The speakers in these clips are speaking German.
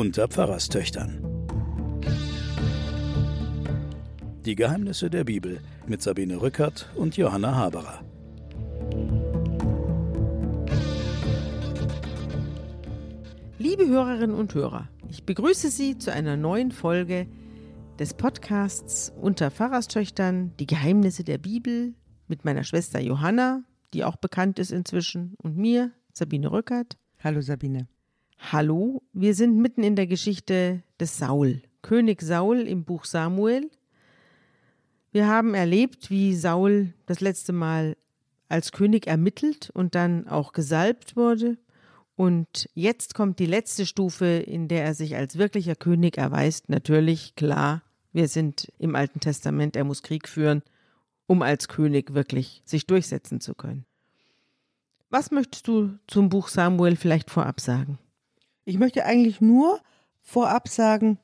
unter Pfarrerstöchtern. Die Geheimnisse der Bibel mit Sabine Rückert und Johanna Haberer. Liebe Hörerinnen und Hörer, ich begrüße Sie zu einer neuen Folge des Podcasts unter Pfarrerstöchtern Die Geheimnisse der Bibel mit meiner Schwester Johanna, die auch bekannt ist inzwischen, und mir, Sabine Rückert. Hallo Sabine. Hallo, wir sind mitten in der Geschichte des Saul, König Saul im Buch Samuel. Wir haben erlebt, wie Saul das letzte Mal als König ermittelt und dann auch gesalbt wurde. Und jetzt kommt die letzte Stufe, in der er sich als wirklicher König erweist. Natürlich, klar, wir sind im Alten Testament, er muss Krieg führen, um als König wirklich sich durchsetzen zu können. Was möchtest du zum Buch Samuel vielleicht vorab sagen? Ich möchte eigentlich nur vorab sagen,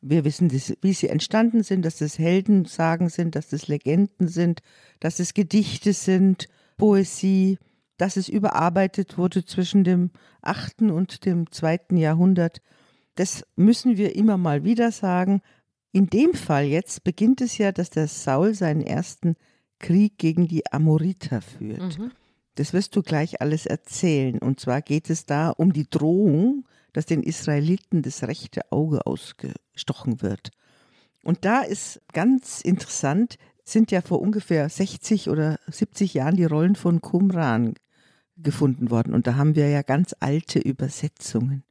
wir wissen, wie sie entstanden sind, dass das Heldensagen sind, dass das Legenden sind, dass es Gedichte sind, Poesie, dass es überarbeitet wurde zwischen dem 8. und dem 2. Jahrhundert. Das müssen wir immer mal wieder sagen. In dem Fall jetzt beginnt es ja, dass der Saul seinen ersten Krieg gegen die Amoriter führt. Mhm. Das wirst du gleich alles erzählen. Und zwar geht es da um die Drohung, dass den Israeliten das rechte Auge ausgestochen wird. Und da ist ganz interessant, sind ja vor ungefähr 60 oder 70 Jahren die Rollen von Qumran gefunden worden. Und da haben wir ja ganz alte Übersetzungen,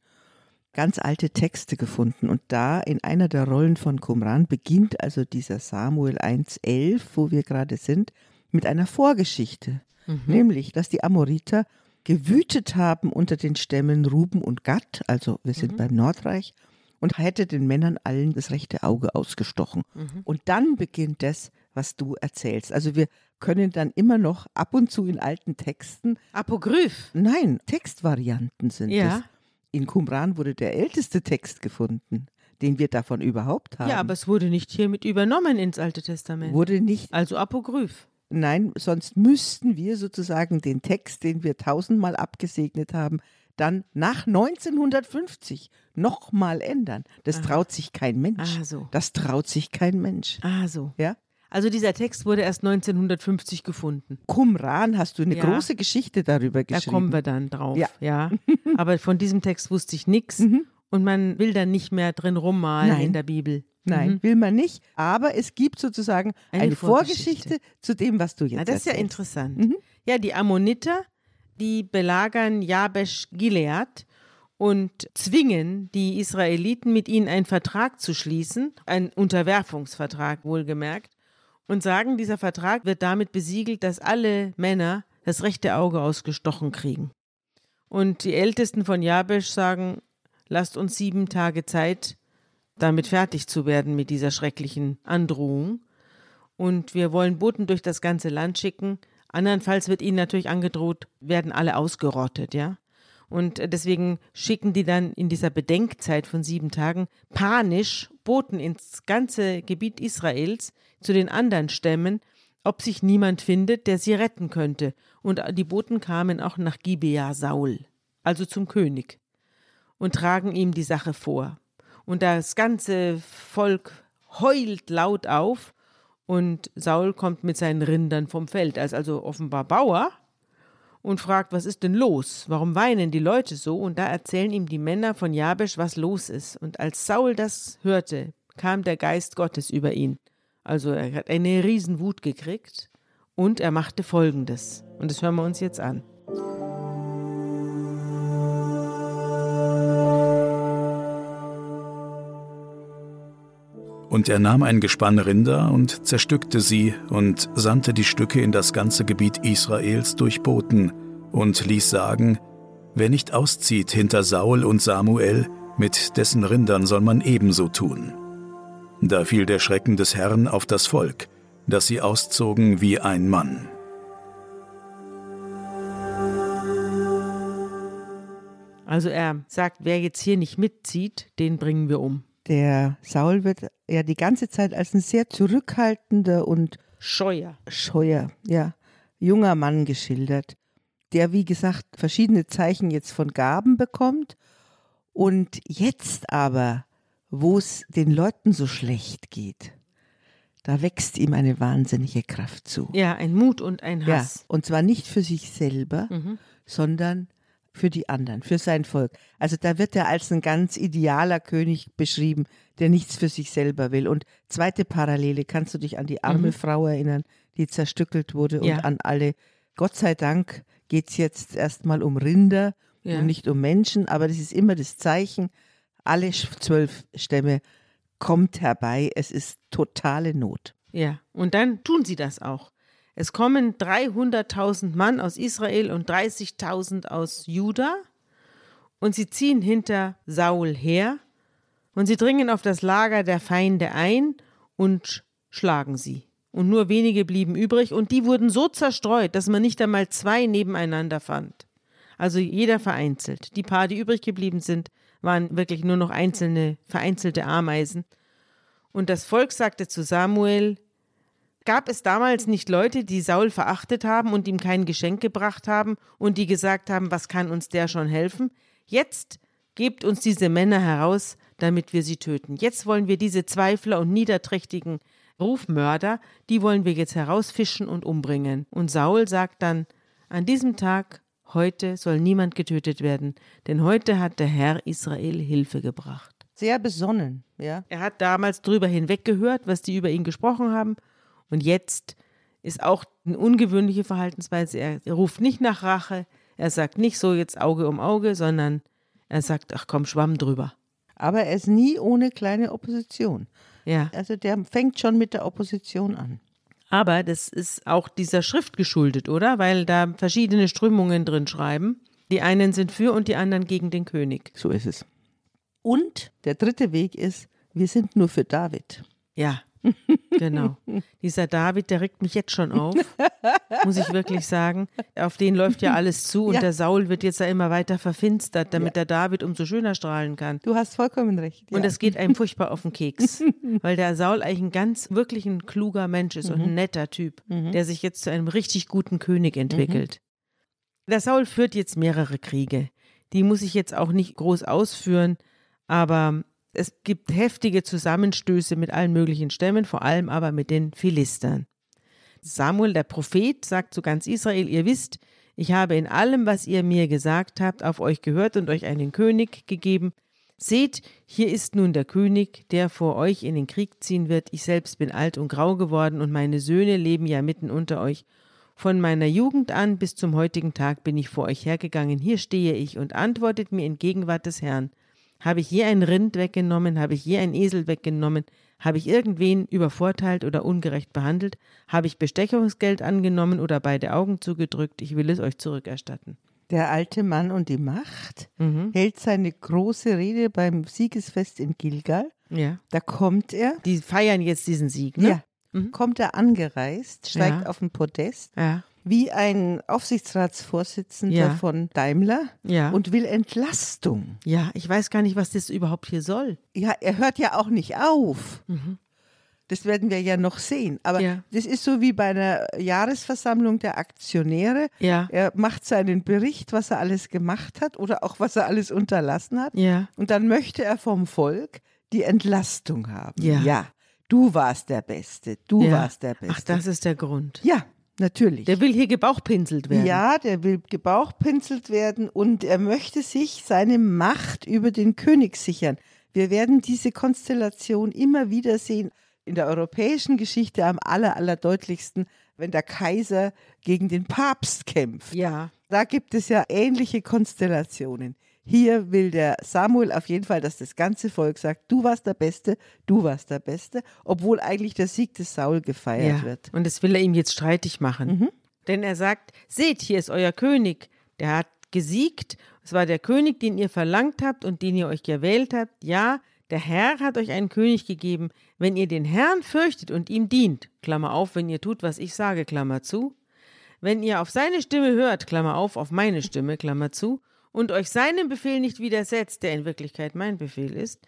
ganz alte Texte gefunden. Und da in einer der Rollen von Qumran beginnt also dieser Samuel 1.11, wo wir gerade sind, mit einer Vorgeschichte. Mhm. Nämlich, dass die Amoriter gewütet haben unter den Stämmen Ruben und Gad, also wir sind mhm. beim Nordreich, und hätte den Männern allen das rechte Auge ausgestochen. Mhm. Und dann beginnt das, was du erzählst. Also wir können dann immer noch ab und zu in alten Texten. Apogryph? Nein, Textvarianten sind ja. es. In Qumran wurde der älteste Text gefunden, den wir davon überhaupt haben. Ja, aber es wurde nicht hiermit übernommen ins Alte Testament. Wurde nicht. Also Apogryph. Nein, sonst müssten wir sozusagen den Text, den wir tausendmal abgesegnet haben, dann nach 1950 nochmal ändern. Das ah. traut sich kein Mensch. Ah, so. Das traut sich kein Mensch. Ah, so. Ja? Also dieser Text wurde erst 1950 gefunden. Qumran, hast du eine ja. große Geschichte darüber geschrieben? Da kommen wir dann drauf, ja. ja. Aber von diesem Text wusste ich nichts mhm. und man will dann nicht mehr drin rummalen Nein. in der Bibel. Nein, mhm. will man nicht. Aber es gibt sozusagen eine, eine Vorgeschichte. Vorgeschichte. zu dem, was du jetzt ja, Das ist ja interessant. Mhm. Ja, die Ammoniter, die belagern Jabesh Gilead und zwingen die Israeliten, mit ihnen einen Vertrag zu schließen, einen Unterwerfungsvertrag wohlgemerkt, und sagen, dieser Vertrag wird damit besiegelt, dass alle Männer das rechte Auge ausgestochen kriegen. Und die Ältesten von Jabesh sagen, lasst uns sieben Tage Zeit, damit fertig zu werden mit dieser schrecklichen Androhung. Und wir wollen Boten durch das ganze Land schicken. Andernfalls wird ihnen natürlich angedroht, werden alle ausgerottet, ja. Und deswegen schicken die dann in dieser Bedenkzeit von sieben Tagen panisch Boten ins ganze Gebiet Israels zu den anderen Stämmen, ob sich niemand findet, der sie retten könnte. Und die Boten kamen auch nach Gibea Saul, also zum König, und tragen ihm die Sache vor und das ganze Volk heult laut auf und Saul kommt mit seinen Rindern vom Feld, als also offenbar Bauer und fragt, was ist denn los? Warum weinen die Leute so? Und da erzählen ihm die Männer von Jabesh, was los ist. Und als Saul das hörte, kam der Geist Gottes über ihn. Also er hat eine Riesenwut gekriegt und er machte Folgendes. Und das hören wir uns jetzt an. Und er nahm ein Gespann Rinder und zerstückte sie und sandte die Stücke in das ganze Gebiet Israels durch Boten und ließ sagen, wer nicht auszieht hinter Saul und Samuel, mit dessen Rindern soll man ebenso tun. Da fiel der Schrecken des Herrn auf das Volk, dass sie auszogen wie ein Mann. Also er sagt, wer jetzt hier nicht mitzieht, den bringen wir um. Der Saul wird ja die ganze Zeit als ein sehr zurückhaltender und scheuer, scheuer, ja, junger Mann geschildert, der wie gesagt verschiedene Zeichen jetzt von Gaben bekommt Und jetzt aber, wo es den Leuten so schlecht geht, da wächst ihm eine wahnsinnige Kraft zu. Ja, ein Mut und ein Ja, Hass. und zwar nicht für sich selber, Mhm. sondern für die anderen, für sein Volk. Also da wird er als ein ganz idealer König beschrieben, der nichts für sich selber will. Und zweite Parallele, kannst du dich an die arme Frau erinnern, die zerstückelt wurde Mhm. Ja. und an alle. Gott sei Dank geht es jetzt erstmal um Rinder Ja. und nicht um Menschen, aber das ist immer das Zeichen, alle zwölf Stämme kommt herbei, es ist totale Not. Ja, und dann tun sie das auch. Es kommen 300.000 Mann aus Israel und 30.000 aus Juda und sie ziehen hinter Saul her und sie dringen auf das Lager der Feinde ein und schlagen sie. Und nur wenige blieben übrig und die wurden so zerstreut, dass man nicht einmal zwei nebeneinander fand. Also jeder vereinzelt. Die paar, die übrig geblieben sind, waren wirklich nur noch einzelne, vereinzelte Ameisen. Und das Volk sagte zu Samuel, Gab es damals nicht Leute, die Saul verachtet haben und ihm kein Geschenk gebracht haben und die gesagt haben, was kann uns der schon helfen? Jetzt gebt uns diese Männer heraus, damit wir sie töten. Jetzt wollen wir diese Zweifler und niederträchtigen Rufmörder, die wollen wir jetzt herausfischen und umbringen. Und Saul sagt dann, an diesem Tag, heute soll niemand getötet werden, denn heute hat der Herr Israel Hilfe gebracht. Sehr besonnen, ja. Er hat damals drüber hinweggehört, was die über ihn gesprochen haben. Und jetzt ist auch eine ungewöhnliche Verhaltensweise. Er, er ruft nicht nach Rache. Er sagt nicht so jetzt Auge um Auge, sondern er sagt, ach komm, Schwamm drüber. Aber er ist nie ohne kleine Opposition. Ja. Also der fängt schon mit der Opposition an. Aber das ist auch dieser Schrift geschuldet, oder? Weil da verschiedene Strömungen drin schreiben. Die einen sind für und die anderen gegen den König. So ist es. Und der dritte Weg ist, wir sind nur für David. Ja, genau. Dieser David, der regt mich jetzt schon auf, muss ich wirklich sagen. Auf den läuft ja alles zu und Ja. der Saul wird jetzt ja immer weiter verfinstert, damit der David umso schöner strahlen kann. Du hast vollkommen recht. Und ja. das geht einem furchtbar auf den Keks, weil der Saul eigentlich ein ganz, wirklich ein kluger Mensch ist und Mhm. ein netter Typ, der sich jetzt zu einem richtig guten König entwickelt. Der Saul führt jetzt mehrere Kriege. Die muss ich jetzt auch nicht groß ausführen, aber es gibt heftige Zusammenstöße mit allen möglichen Stämmen, vor allem aber mit den Philistern. Samuel, der Prophet, sagt zu ganz Israel, ihr wisst, ich habe in allem, was ihr mir gesagt habt, auf euch gehört und euch einen König gegeben. Seht, hier ist nun der König, der vor euch in den Krieg ziehen wird. Ich selbst bin alt und grau geworden und meine Söhne leben ja mitten unter euch. Von meiner Jugend an bis zum heutigen Tag bin ich vor euch hergegangen. Hier stehe ich und antwortet mir in Gegenwart des Herrn. Habe ich je ein Rind weggenommen? Habe ich je einen Esel weggenommen? Habe ich irgendwen übervorteilt oder ungerecht behandelt? Habe ich Bestechungsgeld angenommen oder beide Augen zugedrückt? Ich will es euch zurückerstatten. Der alte Mann und die Macht Mhm. hält seine große Rede beim Siegesfest in Gilgal. Ja. Da kommt er, Die feiern jetzt diesen Sieg, ne? ja, kommt er angereist, steigt Ja. auf den Podest, Ja. Wie ein Aufsichtsratsvorsitzender Ja. von Daimler Ja. und will Entlastung. Ja, ich weiß gar nicht, was das überhaupt hier soll. Ja, er hört ja auch nicht auf. Das werden wir ja noch sehen. Aber Mhm. Ja. das ist so wie bei einer Jahresversammlung der Aktionäre. Ja. Er macht seinen Bericht, was er alles gemacht hat oder auch was er alles unterlassen hat. Ja. Und dann möchte er vom Volk die Entlastung haben. Ja. du warst der Beste. Du warst der Beste. Ach, das ist der Grund. ja, natürlich. Der will hier gebauchpinselt werden. Ja, der will gebauchpinselt werden und er möchte sich seine Macht über den König sichern. Wir werden diese Konstellation immer wieder sehen. In der europäischen Geschichte am aller, allerdeutlichsten, wenn der Kaiser gegen den Papst kämpft. Ja. Da gibt es ja ähnliche Konstellationen. Hier will der Samuel auf jeden Fall, dass das ganze Volk sagt, du warst der Beste, du warst der Beste, obwohl eigentlich der Sieg des Saul gefeiert ja. wird. Und das will er ihm jetzt streitig machen. Denn er sagt, seht, hier ist euer König. Der hat gesiegt. Es war der König, den ihr verlangt habt und den ihr euch gewählt habt. Ja, der Herr hat euch einen König gegeben. Wenn ihr den Herrn fürchtet und ihm dient, Klammer auf, wenn ihr tut, was ich sage, Klammer zu, wenn ihr auf seine Stimme hört, Klammer auf, auf meine Stimme, Klammer zu, und euch seinem Befehl nicht widersetzt, der in Wirklichkeit mein Befehl ist,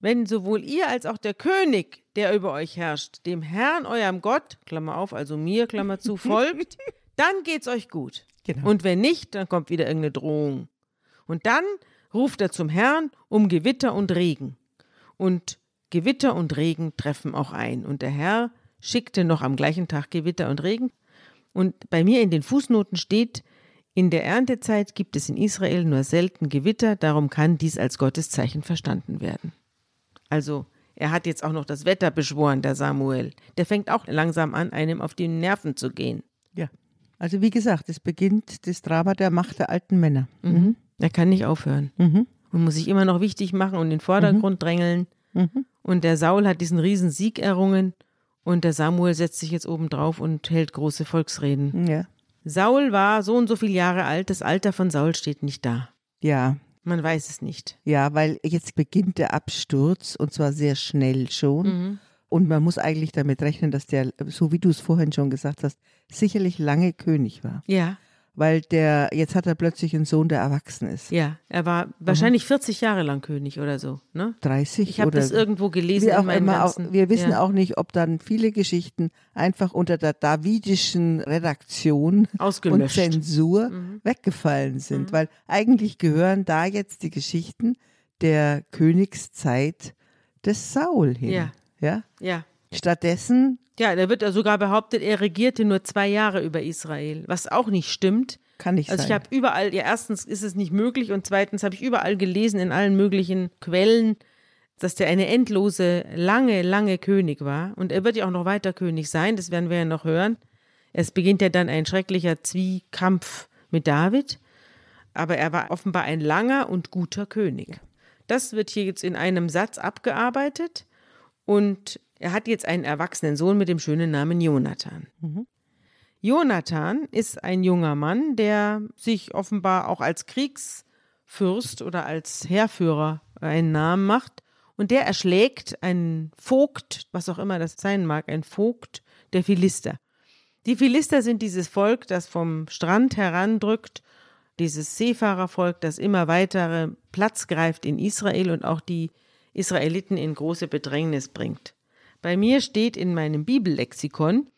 wenn sowohl ihr als auch der König, der über euch herrscht, dem Herrn, eurem Gott, Klammer auf, also mir, Klammer zu, folgt, dann geht's euch gut. Genau. Und wenn nicht, dann kommt wieder irgendeine Drohung. Und dann ruft er zum Herrn um Gewitter und Regen. Und Gewitter und Regen treffen auch ein. Und der Herr schickte noch am gleichen Tag Gewitter und Regen. Und bei mir in den Fußnoten steht, in der Erntezeit gibt es in Israel nur selten Gewitter, darum kann dies als Gotteszeichen verstanden werden. Also, er hat jetzt auch noch das Wetter beschworen, der Samuel. Der fängt auch langsam an, einem auf die Nerven zu gehen. Ja. Also wie gesagt, es beginnt das Drama der Macht der alten Männer. Mhm. Er kann nicht aufhören Mhm. und muss sich immer noch wichtig machen und in den Vordergrund drängeln. Mhm. Und der Saul hat diesen riesen Sieg errungen und der Samuel setzt sich jetzt oben drauf und hält große Volksreden. Ja. Saul war so und so viele Jahre alt, das Alter von Saul steht nicht da. Ja. Man weiß es nicht. Ja, weil jetzt beginnt der Absturz und zwar sehr schnell schon. Mhm. Und man muss eigentlich damit rechnen, dass der, so wie du es vorhin schon gesagt hast, sicherlich lange König war. Ja, Weil der, jetzt hat er plötzlich einen Sohn, der erwachsen ist. ja. Er war wahrscheinlich 40 Jahre lang König oder so. Ne? 30 Ich habe das irgendwo gelesen wie auch immer. Auch, wir wissen ja, auch nicht, ob dann viele Geschichten einfach unter der davidischen Redaktion und ausgelöscht. Zensur Mhm. weggefallen sind. Weil eigentlich gehören da jetzt die Geschichten der Königszeit des Saul hin. Ja. ja? Ja. Stattdessen Ja, da wird sogar behauptet, er regierte nur zwei Jahre über Israel, was auch nicht stimmt. kann nicht Also ich sein. habe überall, ja erstens ist es nicht möglich und zweitens habe ich überall gelesen in allen möglichen Quellen, dass der eine endlose, lange, lange König war. Und er wird ja auch noch weiter König sein, das werden wir ja noch hören. Es beginnt ja dann ein schrecklicher Zwiekampf mit David, aber er war offenbar ein langer und guter König. Das wird hier jetzt in einem Satz abgearbeitet und er hat jetzt einen erwachsenen Sohn mit dem schönen Namen Jonathan. Jonathan ist ein junger Mann, der sich offenbar auch als Kriegsfürst oder als Heerführer einen Namen macht und der erschlägt einen Vogt, was auch immer das sein mag, ein Vogt der Philister. Die Philister sind dieses Volk, das vom Strand herandrückt, dieses Seefahrervolk, das immer weitere Platz greift in Israel und auch die Israeliten in große Bedrängnis bringt. Bei mir steht in meinem Bibellexikon,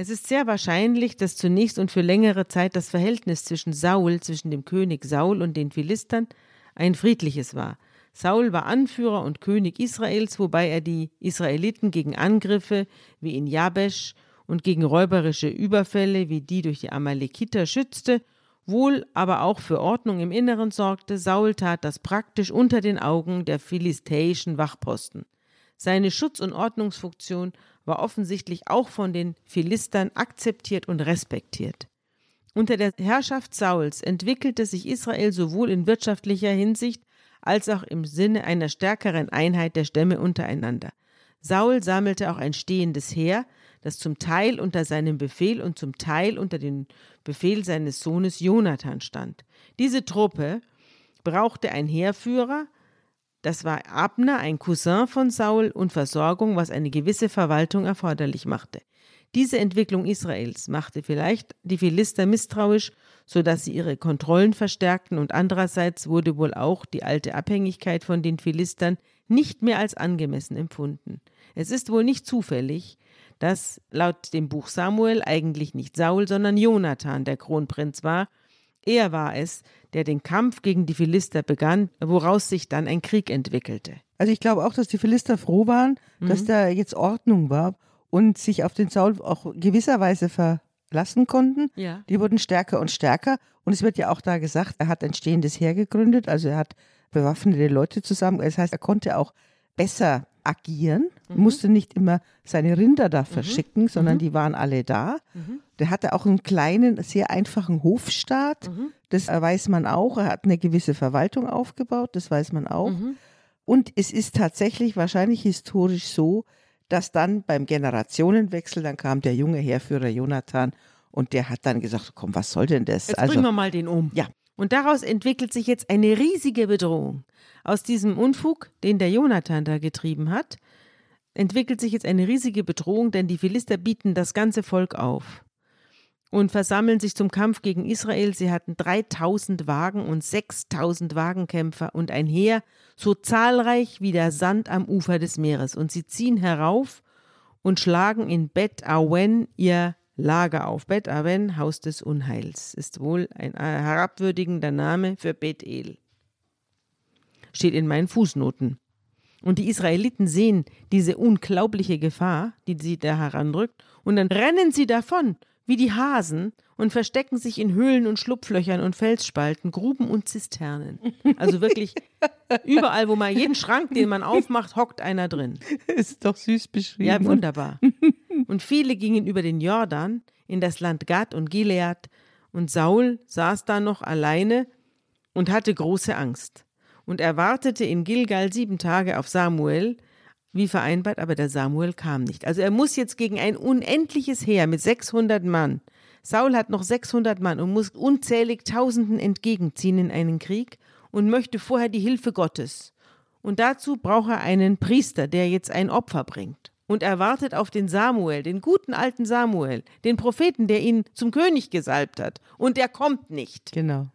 es ist sehr wahrscheinlich, dass zunächst und für längere Zeit das Verhältnis zwischen Saul, zwischen dem König Saul und den Philistern, ein friedliches war. Saul war Anführer und König Israels, wobei er die Israeliten gegen Angriffe wie in Jabesch und gegen räuberische Überfälle wie die durch die Amalekiter schützte, wohl aber auch für Ordnung im Inneren sorgte. Saul tat das praktisch unter den Augen der philistäischen Wachposten. Seine Schutz- und Ordnungsfunktion war offensichtlich auch von den Philistern akzeptiert und respektiert. Unter der Herrschaft Sauls entwickelte sich Israel sowohl in wirtschaftlicher Hinsicht als auch im Sinne einer stärkeren Einheit der Stämme untereinander. Saul sammelte auch ein stehendes Heer, das zum Teil unter seinem Befehl und zum Teil unter dem Befehl seines Sohnes Jonathan stand. Diese Truppe brauchte einen Heerführer, das war Abner, ein Cousin von Saul, und Versorgung, was eine gewisse Verwaltung erforderlich machte. Diese Entwicklung Israels machte vielleicht die Philister misstrauisch, so dass sie ihre Kontrollen verstärkten, und andererseits wurde wohl auch die alte Abhängigkeit von den Philistern nicht mehr als angemessen empfunden. Es ist wohl nicht zufällig, dass laut dem Buch Samuel eigentlich nicht Saul, sondern Jonathan der Kronprinz war. Er war es, der den Kampf gegen die Philister begann, woraus sich dann ein Krieg entwickelte. Also ich glaube auch, dass die Philister froh waren, dass da jetzt Ordnung war und sich auf den Saul auch gewisserweise verlassen konnten. Ja. Die wurden stärker und stärker. Und es wird ja auch da gesagt, er hat ein stehendes Heer gegründet, also er hat bewaffnete Leute zusammen. Das heißt, er konnte auch besser agieren, musste nicht immer seine Rinder da verschicken, sondern die waren alle da. Der hatte auch einen kleinen, sehr einfachen Hofstaat. Das weiß man auch. Er hat eine gewisse Verwaltung aufgebaut, das weiß man auch. Und es ist tatsächlich wahrscheinlich historisch so, dass dann beim Generationenwechsel, dann kam der junge Heerführer Jonathan und der hat dann gesagt, komm, was soll denn das? Jetzt also, bringen wir mal den um. Ja. Und daraus entwickelt sich jetzt eine riesige Bedrohung. Aus diesem Unfug, den der Jonathan da getrieben hat, entwickelt sich jetzt eine riesige Bedrohung, denn die Philister bieten das ganze Volk auf und versammeln sich zum Kampf gegen Israel. Sie hatten 3000 Wagen und 6000 Wagenkämpfer und ein Heer so zahlreich wie der Sand am Ufer des Meeres. Und sie ziehen herauf und schlagen in Bet Awen ihr Lager auf. Bet Awen, Haus des Unheils, ist wohl ein herabwürdigender Name für Bethel. steht in meinen Fußnoten. Und die Israeliten sehen diese unglaubliche Gefahr, die sie da heranrückt, und dann rennen sie davon, wie die Hasen, und verstecken sich in Höhlen und Schlupflöchern und Felsspalten, Gruben und Zisternen. Also wirklich überall, wo man jeden Schrank, den man aufmacht, hockt einer drin. Ist doch süß beschrieben. Ja, wunderbar. Und viele gingen über den Jordan in das Land Gad und Gilead, und Saul saß da noch alleine und hatte große Angst. Und er wartete in Gilgal sieben Tage auf Samuel, wie vereinbart, aber der Samuel kam nicht. Also er muss jetzt gegen ein unendliches Heer mit 600 Mann. Saul hat noch 600 Mann und muss unzählig Tausenden entgegenziehen in einen Krieg und möchte vorher die Hilfe Gottes. Und dazu braucht er einen Priester, der jetzt ein Opfer bringt. Und er wartet auf den Samuel, den guten alten Samuel, den Propheten, der ihn zum König gesalbt hat. Und der kommt nicht. Genau.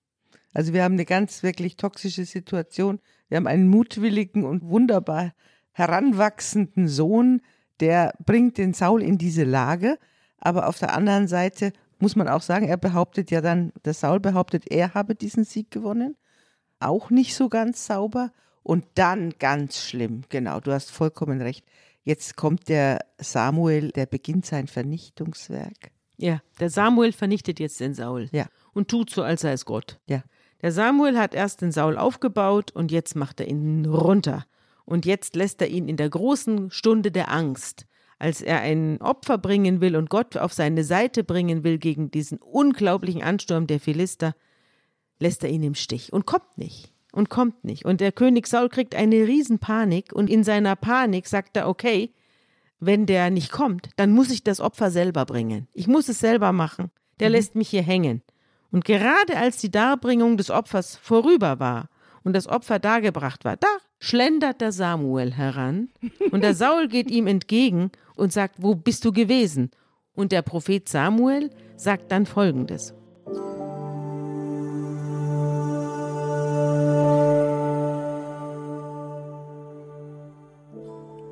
Also wir haben eine ganz wirklich toxische Situation. Wir haben einen mutwilligen und wunderbar heranwachsenden Sohn, der bringt den Saul in diese Lage. Aber auf der anderen Seite muss man auch sagen, er behauptet ja dann, der Saul behauptet, er habe diesen Sieg gewonnen. Auch nicht so ganz sauber. Und dann ganz schlimm, genau, du hast vollkommen recht. Jetzt kommt der Samuel, der beginnt sein Vernichtungswerk. Ja, der Samuel vernichtet jetzt den Saul. Ja. Und tut so, als sei es Gott. Ja. Der Samuel hat erst den Saul aufgebaut und jetzt macht er ihn runter. Und jetzt lässt er ihn in der großen Stunde der Angst, als er ein Opfer bringen will und Gott auf seine Seite bringen will gegen diesen unglaublichen Ansturm der Philister, lässt er ihn im Stich und kommt nicht und kommt nicht. Und der König Saul kriegt eine Riesenpanik und in seiner Panik sagt er, okay, wenn der nicht kommt, dann muss ich das Opfer selber bringen. Ich muss es selber machen. Der mhm. lässt mich hier hängen. Und gerade als die Darbringung des Opfers vorüber war und das Opfer dargebracht war, da schlendert der Samuel heran und der Saul geht ihm entgegen und sagt, wo bist du gewesen? Und der Prophet Samuel sagt dann folgendes.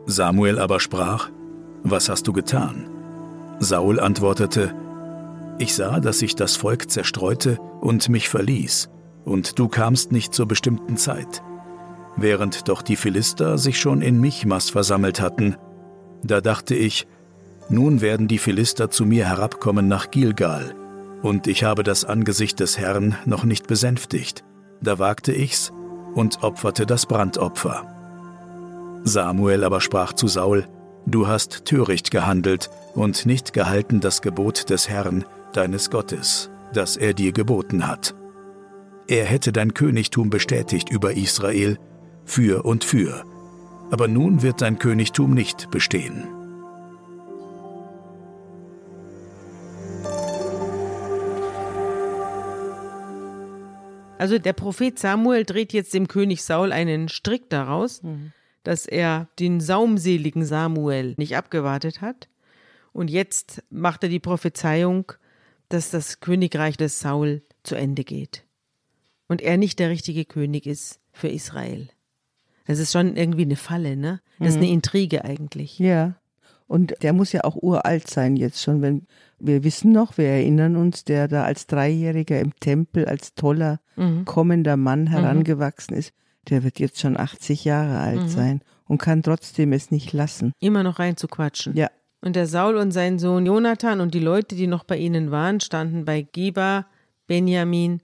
Samuel aber sprach, Was hast du getan? Saul antwortete, Ich sah, dass sich das Volk zerstreute und mich verließ, und du kamst nicht zur bestimmten Zeit, während doch die Philister sich schon in Michmas versammelt hatten. Da dachte ich, nun werden die Philister zu mir herabkommen nach Gilgal, und ich habe das Angesicht des Herrn noch nicht besänftigt. Da wagte ich's und opferte das Brandopfer. Samuel aber sprach zu Saul, Du hast töricht gehandelt und nicht gehalten das Gebot des Herrn, deines Gottes, das er dir geboten hat. Er hätte dein Königtum bestätigt über Israel, für und für, aber nun wird dein Königtum nicht bestehen. Also der Prophet Samuel dreht jetzt dem König Saul einen Strick daraus. Mhm dass er den saumseligen Samuel nicht abgewartet hat. Und jetzt macht er die Prophezeiung, dass das Königreich des Saul zu Ende geht. Und er nicht der richtige König ist für Israel. Das ist schon irgendwie eine Falle, ne? Das ist eine mhm. Intrige eigentlich. Ja. Und der muss ja auch uralt sein jetzt schon, wenn wir wissen noch, wir erinnern uns, der da als Dreijähriger im Tempel als toller, mhm. kommender Mann herangewachsen ist der wird jetzt schon 80 Jahre alt mhm. sein und kann trotzdem es nicht lassen. Immer noch reinzuquatschen. Ja. Und der Saul und sein Sohn Jonathan und die Leute, die noch bei ihnen waren, standen bei Geba, Benjamin,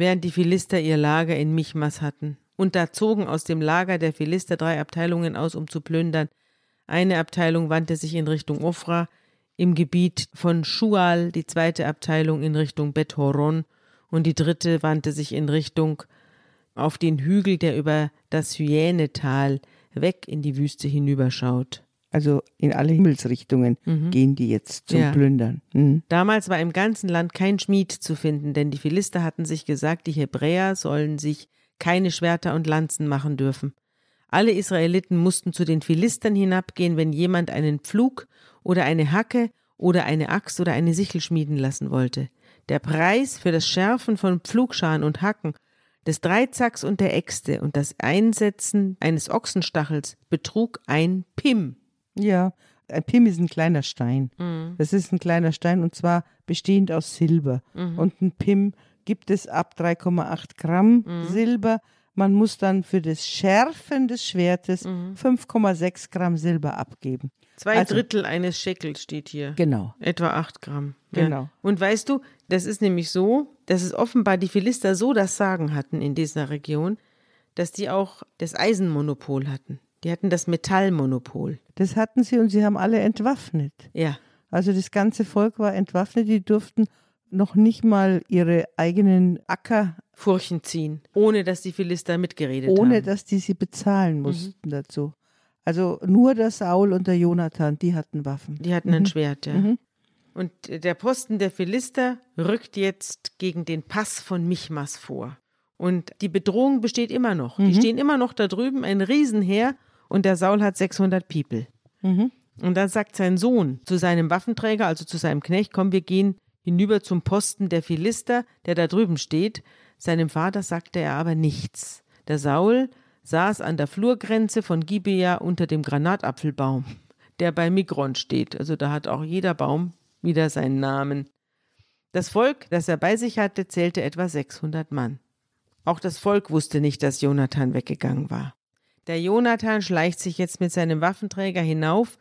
während die Philister ihr Lager in Michmas hatten. Und da zogen aus dem Lager der Philister drei Abteilungen aus, um zu plündern. Eine Abteilung wandte sich in Richtung Ofra, im Gebiet von Schual, die zweite Abteilung in Richtung Bet-Horon und die dritte wandte sich in Richtung auf den Hügel, der über das Hyänetal weg in die Wüste hinüberschaut. Also in alle Himmelsrichtungen mhm. gehen die jetzt zum ja. Plündern. Mhm. Damals war im ganzen Land kein Schmied zu finden, denn die Philister hatten sich gesagt, die Hebräer sollen sich keine Schwerter und Lanzen machen dürfen. Alle Israeliten mussten zu den Philistern hinabgehen, wenn jemand einen Pflug oder eine Hacke oder eine Axt oder eine Sichel schmieden lassen wollte. Der Preis für das Schärfen von Pflugscharen und Hacken des Dreizacks und der Äxte und das Einsetzen eines Ochsenstachels betrug ein Pim. Ja, ein Pim ist ein kleiner Stein. Mhm. Das ist ein kleiner Stein und zwar bestehend aus Silber. Mhm. Und ein Pim gibt es ab 3,8 Gramm mhm. Silber. Man muss dann für das Schärfen des Schwertes Mhm. 5,6 Gramm Silber abgeben. Zwei Also- Drittel eines Scheckels steht hier. Genau. Etwa acht Gramm. Genau. Und weißt du, das ist nämlich so, dass es offenbar die Philister so das Sagen hatten in dieser Region, dass die auch das Eisenmonopol hatten. Die hatten das Metallmonopol. Das hatten sie und sie haben alle entwaffnet. Ja. Also das ganze Volk war entwaffnet, die durften noch nicht mal ihre eigenen Acker, Furchen ziehen, ohne dass die Philister mitgeredet ohne haben. dass die sie Mhm. bezahlen mussten dazu. Also nur der Saul und der Jonathan, die hatten Waffen. Die hatten ein Schwert, ja. Und der Posten der Philister rückt jetzt gegen den Pass von Michmas vor. Und die Bedrohung besteht immer noch. Die stehen immer noch da drüben, ein Riesenheer, und der Saul hat 600 People. Und dann sagt sein Sohn zu seinem Waffenträger, also zu seinem Knecht, komm, wir gehen hinüber zum Posten der Philister, der da drüben steht. Seinem Vater sagte er aber nichts. Der Saul saß an der Flurgrenze von Gibea unter dem Granatapfelbaum, der bei Migron steht. Also da hat auch jeder Baum wieder seinen Namen. Das Volk, das er bei sich hatte, zählte etwa 600 Mann. Auch das Volk wusste nicht, dass Jonathan weggegangen war. Der Jonathan schleicht sich jetzt mit seinem Waffenträger hinauf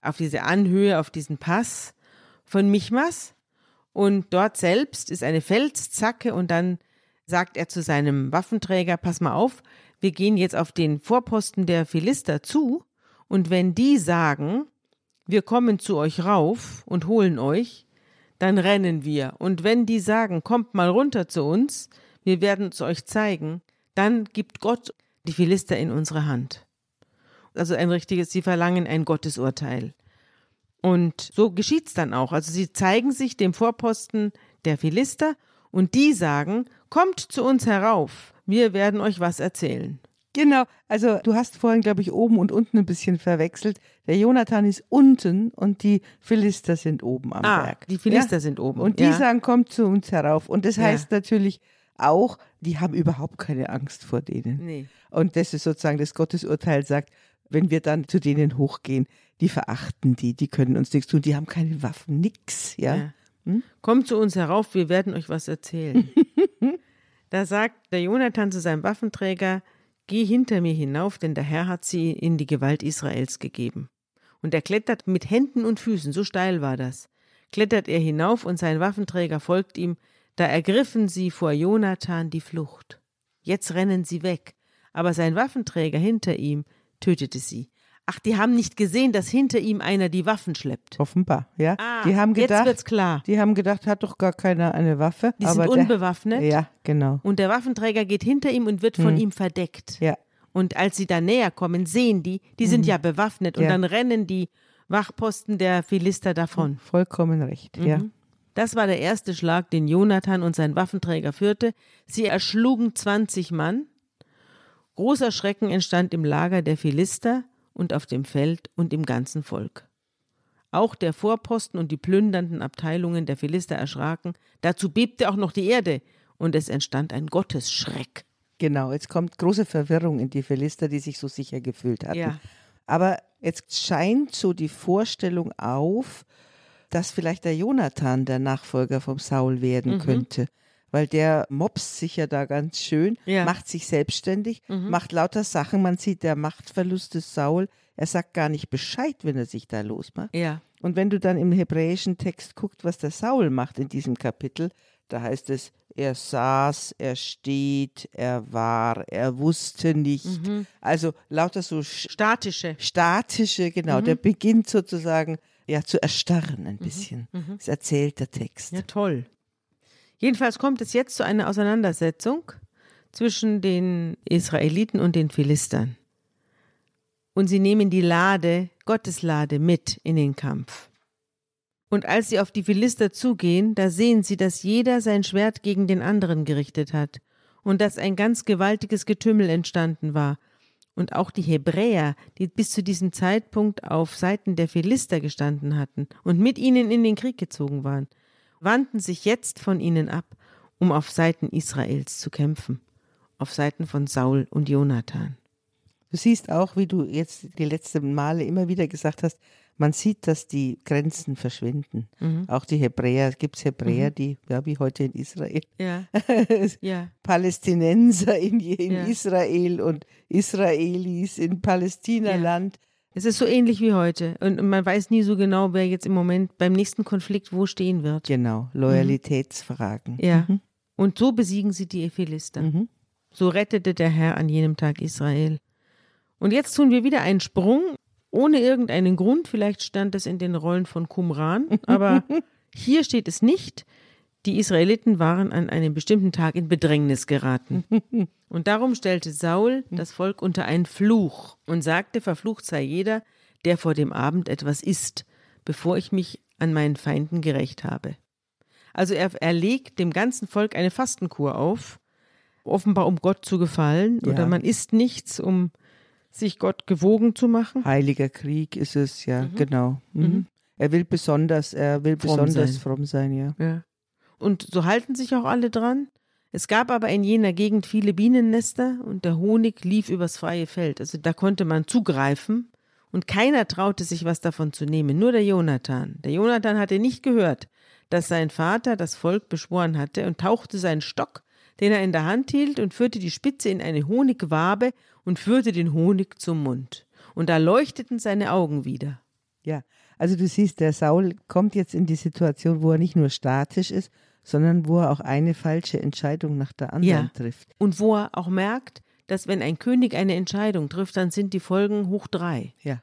auf diese Anhöhe, auf diesen Pass von Michmas. Und dort selbst ist eine Felszacke und dann sagt er zu seinem Waffenträger, pass mal auf, wir gehen jetzt auf den Vorposten der Philister zu und wenn die sagen, wir kommen zu euch rauf und holen euch, dann rennen wir. Und wenn die sagen, kommt mal runter zu uns, wir werden es euch zeigen, dann gibt Gott die Philister in unsere Hand. Also ein richtiges, sie verlangen ein Gottesurteil. Und so geschieht's dann auch. Also sie zeigen sich dem Vorposten der Philister und die sagen, kommt zu uns herauf, wir werden euch was erzählen. Genau, also du hast vorhin, glaube ich, oben und unten ein bisschen verwechselt. Der Jonathan ist unten und die Philister sind oben am Ah, Berg. die Philister sind oben, Und die ja. sagen, kommt zu uns herauf. Und das Ja. heißt natürlich auch, die haben überhaupt keine Angst vor denen. Nee. Und das ist sozusagen das Gottesurteil sagt, wenn wir dann zu denen hochgehen, die verachten die, die können uns nichts tun, die haben keine Waffen, nix, ja. Ja. Kommt zu uns herauf, wir werden euch was erzählen. da sagt der Jonathan zu seinem Waffenträger, geh hinter mir hinauf, denn der Herr hat sie in die Gewalt Israels gegeben. Und er klettert mit Händen und Füßen, so steil war das, klettert er hinauf und sein Waffenträger folgt ihm, da ergriffen sie vor Jonathan die Flucht. Jetzt rennen sie weg, aber sein Waffenträger hinter ihm tötete sie. Ach, die haben nicht gesehen, dass hinter ihm einer die Waffen schleppt. Offenbar, ja. Ah, die haben jetzt gedacht, wird's klar. die haben gedacht, hat doch gar keiner eine Waffe. Die aber sind der- unbewaffnet. Ja, genau. Und der Waffenträger geht hinter ihm und wird von ihm verdeckt. Ja. Und als sie da näher kommen, sehen die, die sind ja bewaffnet und Ja. dann rennen die Wachposten der Philister davon. Vollkommen recht, ja. Das war der erste Schlag, den Jonathan und sein Waffenträger führte. Sie erschlugen 20 Mann. Großer Schrecken entstand im Lager der Philister und auf dem Feld und im ganzen Volk. Auch der Vorposten und die plündernden Abteilungen der Philister erschraken. Dazu bebte auch noch die Erde und es entstand ein Gottesschreck. Genau, jetzt kommt große Verwirrung in die Philister, die sich so sicher gefühlt hatten. Ja. Aber jetzt scheint so die Vorstellung auf, dass vielleicht der Jonathan der Nachfolger vom Saul werden Mhm. könnte. Weil der mobst sich ja da ganz schön, Ja. Mhm. macht sich selbstständig, macht lauter Sachen. Man sieht der Machtverlust des Saul. Er sagt gar nicht Bescheid, wenn er sich da losmacht. Ja. Und wenn du dann im hebräischen Text guckst, was der Saul macht in diesem Kapitel, da heißt es, er saß, er steht, er war, er wusste nicht. Also lauter so sch- Statische. statische, genau, der beginnt sozusagen ja zu erstarren ein bisschen. Das erzählt der Text. Ja, toll. Jedenfalls kommt es jetzt zu einer Auseinandersetzung zwischen den Israeliten und den Philistern. Und sie nehmen die Lade, Gottes Lade, mit in den Kampf. Und als sie auf die Philister zugehen, da sehen sie, dass jeder sein Schwert gegen den anderen gerichtet hat und dass ein ganz gewaltiges Getümmel entstanden war. Und auch die Hebräer, die bis zu diesem Zeitpunkt auf Seiten der Philister gestanden hatten und mit ihnen in den Krieg gezogen waren, wandten sich jetzt von ihnen ab, um auf Seiten Israels zu kämpfen, auf Seiten von Saul und Jonathan. Du siehst auch, wie du jetzt die letzten Male immer wieder gesagt hast, man sieht, dass die Grenzen verschwinden. Mhm. Auch die Hebräer, gibt es Hebräer, die, ja, wie heute in Israel, Ja, ja, Palästinenser in, in Ja. Israel und Israelis in Palästinaland. es ist so ähnlich wie heute. Und man weiß nie so genau, wer jetzt im Moment beim nächsten Konflikt wo stehen wird. Genau, Loyalitätsfragen. Ja. Mhm. Und so besiegen sie die Philister. Mhm. So rettete der Herr an jenem Tag Israel. Und jetzt tun wir wieder einen Sprung, ohne irgendeinen Grund. Vielleicht stand es in den Rollen von Qumran, aber hier steht es nicht. Die Israeliten waren an einem bestimmten Tag in Bedrängnis geraten. Und darum stellte Saul das Volk unter einen Fluch und sagte, verflucht sei jeder, der vor dem Abend etwas isst, bevor ich mich an meinen Feinden gerecht habe. Also er, er legt dem ganzen Volk eine Fastenkur auf, offenbar um Gott zu gefallen, Ja. oder man isst nichts, um sich Gott gewogen zu machen. Heiliger Krieg ist es, ja, genau. Mhm. Er will besonders, er will Fromm besonders sein. fromm sein, ja. Ja. Und so halten sich auch alle dran. Es gab aber in jener Gegend viele Bienennester und der Honig lief übers freie Feld. Also da konnte man zugreifen und keiner traute sich was davon zu nehmen, nur der Jonathan. Der Jonathan hatte nicht gehört, dass sein Vater das Volk beschworen hatte und tauchte seinen Stock, den er in der Hand hielt, und führte die Spitze in eine Honigwabe und führte den Honig zum Mund. Und da leuchteten seine Augen wieder. Ja, also du siehst, der Saul kommt jetzt in die Situation, wo er nicht nur statisch ist, sondern wo er auch eine falsche Entscheidung nach der anderen Ja. trifft. Und wo er auch merkt, dass wenn ein König eine Entscheidung trifft, dann sind die Folgen hoch drei. Ja.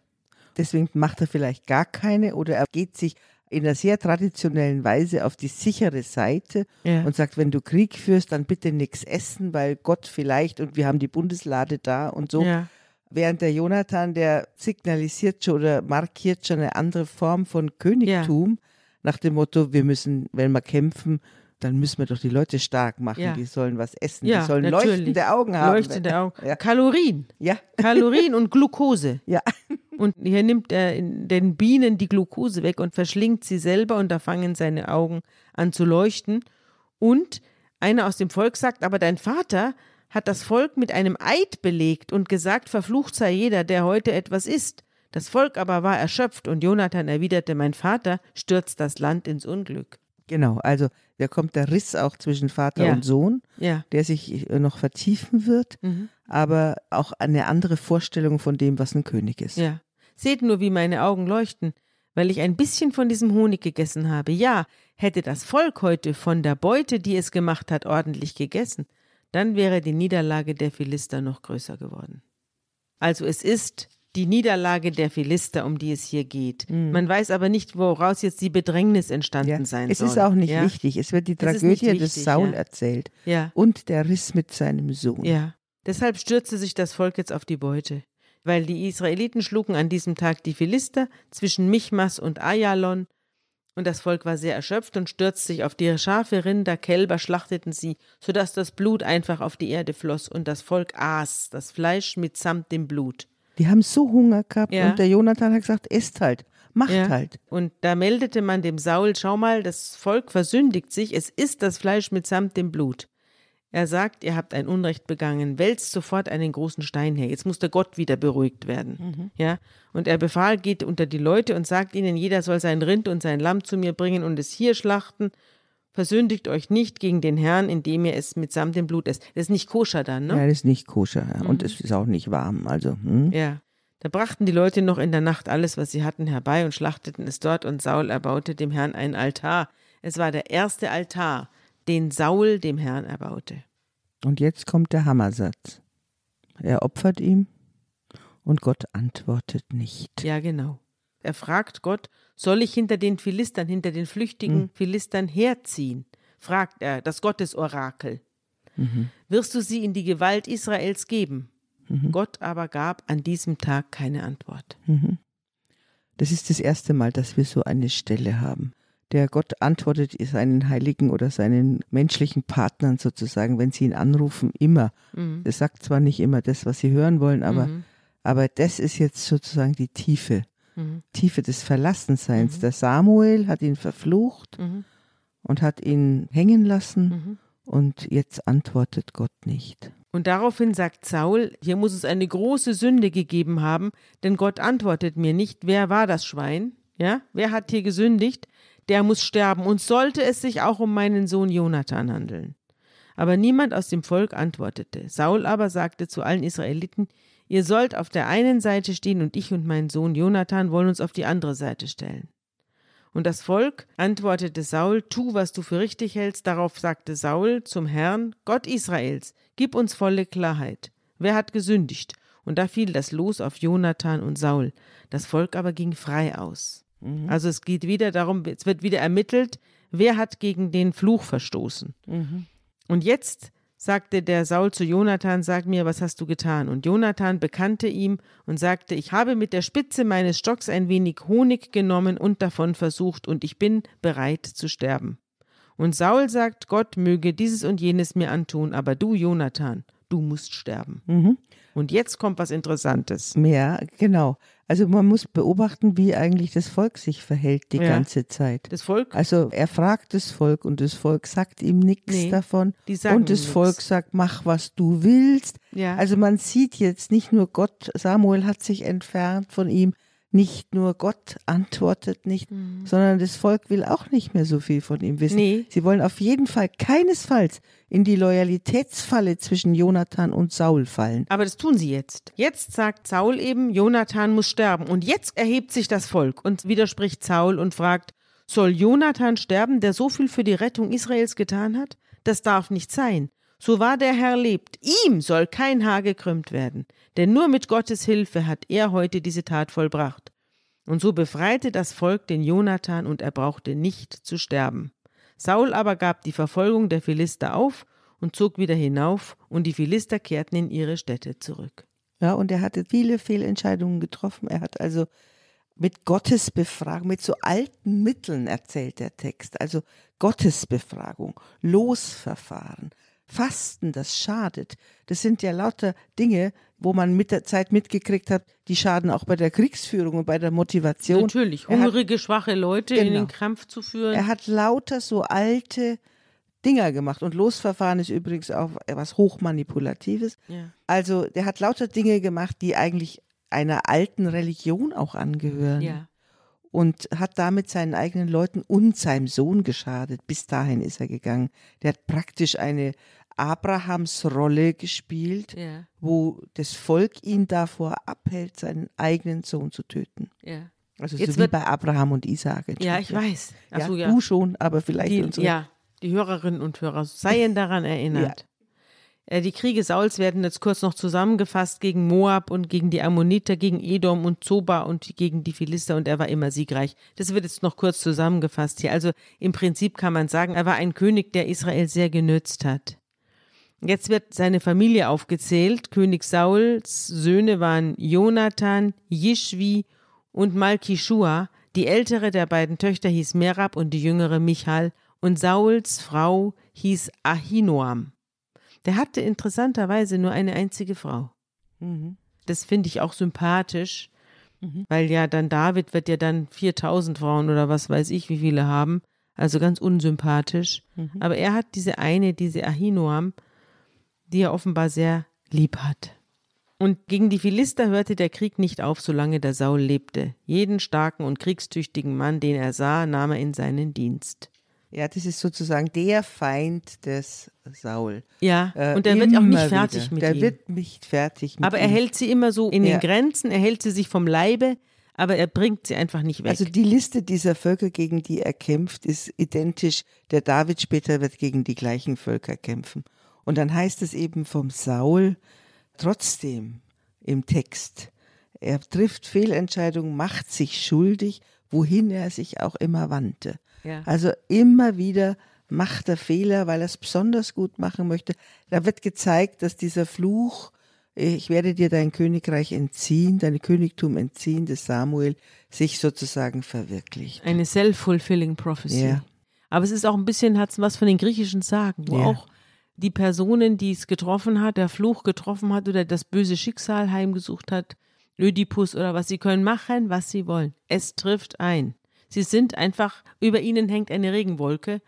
Deswegen macht er vielleicht gar keine oder er geht sich in einer sehr traditionellen Weise auf die sichere Seite Ja. und sagt, wenn du Krieg führst, dann bitte nichts essen, weil Gott vielleicht und wir haben die Bundeslade da und so. Ja. Während der Jonathan, der signalisiert schon oder markiert schon eine andere Form von Königtum, nach dem Motto, wir müssen, wenn wir kämpfen, dann müssen wir doch die Leute stark machen, Ja. die sollen was essen, Ja, die sollen natürlich. leuchtende Augen haben. Leuchtende Augen. Ja. Kalorien. Ja, Kalorien und Glucose. ja. Und hier nimmt er in den Bienen die Glucose weg und verschlingt sie selber und da fangen seine Augen an zu leuchten. Und einer aus dem Volk sagt, aber dein Vater hat das Volk mit einem Eid belegt und gesagt, verflucht sei jeder, der heute etwas isst. Das Volk aber war erschöpft und Jonathan erwiderte, mein Vater stürzt das Land ins Unglück. Genau, also da kommt der Riss auch zwischen Vater Ja. und Sohn, Ja. der sich äh, noch vertiefen wird, Mhm. aber auch eine andere Vorstellung von dem, was ein König ist. Ja. Seht nur, wie meine Augen leuchten, weil ich ein bisschen von diesem Honig gegessen habe. Ja, hätte das Volk heute von der Beute, die es gemacht hat, ordentlich gegessen, dann wäre die Niederlage der Philister noch größer geworden. Also es ist die Niederlage der Philister, um die es hier geht. Man weiß aber nicht, woraus jetzt die Bedrängnis entstanden Ja. sein Es soll. ist auch nicht ja? wichtig. Es wird die Es Tragödie des wichtig, Saul ja. erzählt Ja, und der Riss mit seinem Sohn. ja. Deshalb stürzte sich das Volk jetzt auf die Beute. Weil die Israeliten schlugen an diesem Tag die Philister zwischen Michmas und Ayalon. Und das Volk war sehr erschöpft und stürzte sich auf die Schafe, Rinder, Kälber, schlachteten sie, sodass das Blut einfach auf die Erde floss und das Volk aß das Fleisch mitsamt dem Blut. Die haben so Hunger gehabt Ja. und der Jonathan hat gesagt, esst halt, macht Ja. halt. Und da meldete man dem Saul, schau mal, das Volk versündigt sich, es isst das Fleisch mitsamt dem Blut. Er sagt, ihr habt ein Unrecht begangen, wälzt sofort einen großen Stein her. Jetzt muss der Gott wieder beruhigt werden. Ja? Und er befahl, geht unter die Leute und sagt ihnen, jeder soll sein Rind und sein Lamm zu mir bringen und es hier schlachten. Versündigt euch nicht gegen den Herrn, indem ihr es mitsamt dem Blut esst. Das ist nicht koscher dann, ne? Ja, das ist nicht koscher ja. und es ist auch nicht warm. Also, hm? Ja. Da brachten die Leute noch in der Nacht alles, was sie hatten, herbei und schlachteten es dort, und Saul erbaute dem Herrn einen Altar. Es war der erste Altar, den Saul dem Herrn erbaute. Und jetzt kommt der Hammersatz. Er opfert ihm und Gott antwortet nicht. Ja, genau. Er fragt Gott, soll ich hinter den Philistern, hinter den flüchtigen Philistern herziehen? fragt er, das Gottesorakel. Wirst du sie in die Gewalt Israels geben? Gott aber gab an diesem Tag keine Antwort. Das ist das erste Mal, dass wir so eine Stelle haben. Der Gott antwortet seinen Heiligen oder seinen menschlichen Partnern sozusagen, wenn sie ihn anrufen, immer. Er sagt zwar nicht immer das, was sie hören wollen, aber, aber das ist jetzt sozusagen die Tiefe. Tiefe des Verlassenseins. Der Samuel hat ihn verflucht und hat ihn hängen lassen und jetzt antwortet Gott nicht. Und daraufhin sagt Saul, hier muss es eine große Sünde gegeben haben, denn Gott antwortet mir nicht, wer war das Schwein? Ja, wer hat hier gesündigt? Der muss sterben. Und sollte es sich auch um meinen Sohn Jonathan handeln. Aber niemand aus dem Volk antwortete. Saul aber sagte zu allen Israeliten, ihr sollt auf der einen Seite stehen und ich und mein Sohn Jonathan wollen uns auf die andere Seite stellen. Und das Volk antwortete Saul, tu, was du für richtig hältst. Darauf sagte Saul zum Herrn, Gott Israels, gib uns volle Klarheit. Wer hat gesündigt? Und da fiel das Los auf Jonathan und Saul. Das Volk aber ging frei aus. Mhm. Also es geht wieder darum, es wird wieder ermittelt, wer hat gegen den Fluch verstoßen. Mhm. Und jetzt sagte der Saul zu Jonathan, sag mir, was hast du getan? Und Jonathan bekannte ihm und sagte, ich habe mit der Spitze meines Stocks ein wenig Honig genommen und davon versucht, und ich bin bereit zu sterben. Und Saul sagt, Gott möge dieses und jenes mir antun, aber du, Jonathan, du musst sterben. Mhm. Und jetzt kommt was Interessantes. Ja, genau. Also man muss beobachten, wie eigentlich das Volk sich verhält die ja. ganze Zeit. Das Volk? Also er fragt das Volk und das Volk sagt ihm nichts nee, davon. und das Volk sagt, mach was du willst. Ja. Also man sieht jetzt nicht nur Gott, Samuel hat sich entfernt von ihm, nicht nur Gott antwortet nicht, mhm. sondern das Volk will auch nicht mehr so viel von ihm wissen. Nee. Sie wollen auf jeden Fall keinesfalls in die Loyalitätsfalle zwischen Jonathan und Saul fallen. Aber das tun sie jetzt. Jetzt sagt Saul eben, Jonathan muss sterben. Und jetzt erhebt sich das Volk und widerspricht Saul und fragt, soll Jonathan sterben, der so viel für die Rettung Israels getan hat? Das darf nicht sein. So wahr der Herr lebt, ihm soll kein Haar gekrümmt werden, denn nur mit Gottes Hilfe hat er heute diese Tat vollbracht. Und so befreite das Volk den Jonathan und er brauchte nicht zu sterben. Saul aber gab die Verfolgung der Philister auf und zog wieder hinauf, und die Philister kehrten in ihre Städte zurück. Ja, und er hatte viele Fehlentscheidungen getroffen. Er hat also mit Gottesbefragung, mit so alten Mitteln erzählt der Text, also Gottesbefragung, Losverfahren, Fasten, das schadet. Das sind ja lauter Dinge, wo man mit der Zeit mitgekriegt hat, die schaden auch bei der Kriegsführung und bei der Motivation. Natürlich, hungrige, hat, schwache Leute genau. in den Kampf zu führen. Er hat lauter so alte Dinger gemacht. Und Losverfahren ist übrigens auch etwas Hochmanipulatives. Ja. Also der hat lauter Dinge gemacht, die eigentlich einer alten Religion auch angehören. Ja und hat damit seinen eigenen Leuten und seinem Sohn geschadet. Bis dahin ist er gegangen. Der hat praktisch eine Abrahams Rolle gespielt, ja. wo das Volk ihn davor abhält, seinen eigenen Sohn zu töten. Ja. Also Jetzt so wie bei Abraham und Isaac. Ja, ich weiß. Ach ja, ja, Du schon, aber vielleicht die, unsere. Ja, die Hörerinnen und Hörer seien daran erinnert. Äh, die Kriege Sauls werden jetzt kurz noch zusammengefasst gegen Moab und gegen die Ammoniter, gegen Edom und Zoba und gegen die Philister und er war immer siegreich. Das wird jetzt noch kurz zusammengefasst hier. Also im Prinzip kann man sagen, er war ein König, der Israel sehr genützt hat. Jetzt wird seine Familie aufgezählt. König Sauls Söhne waren Jonathan, Jischwi und Malkishua. Die ältere der beiden Töchter hieß Merab und die jüngere Michal und Sauls Frau hieß Ahinoam. Der hatte interessanterweise nur eine einzige Frau. Mhm. Das finde ich auch sympathisch, mhm. weil ja dann David wird ja dann 4000 Frauen oder was weiß ich, wie viele haben. Also ganz unsympathisch. Mhm. Aber er hat diese eine, diese Ahinoam, die er offenbar sehr lieb hat. Und gegen die Philister hörte der Krieg nicht auf, solange der Saul lebte. Jeden starken und kriegstüchtigen Mann, den er sah, nahm er in seinen Dienst. Ja, das ist sozusagen der Feind des Saul. Ja, äh, und er wird auch nicht fertig wieder. mit der ihm. Der wird nicht fertig mit Aber er ihm. hält sie immer so in ja. den Grenzen, er hält sie sich vom Leibe, aber er bringt sie einfach nicht weg. Also die Liste dieser Völker, gegen die er kämpft, ist identisch. Der David später wird gegen die gleichen Völker kämpfen. Und dann heißt es eben vom Saul trotzdem im Text, er trifft Fehlentscheidungen, macht sich schuldig, wohin er sich auch immer wandte. Ja. Also immer wieder macht er Fehler, weil er es besonders gut machen möchte. Da wird gezeigt, dass dieser Fluch, ich werde dir dein Königreich entziehen, dein Königtum entziehen, des Samuel, sich sozusagen verwirklicht. Eine self-fulfilling prophecy. Ja. Aber es ist auch ein bisschen, hat es was von den griechischen Sagen, wo ja. auch die Personen, die es getroffen hat, der Fluch getroffen hat oder das böse Schicksal heimgesucht hat, Ödipus oder was, sie können machen, was sie wollen. Es trifft ein. Sie sind einfach, über ihnen hängt eine Regenwolke.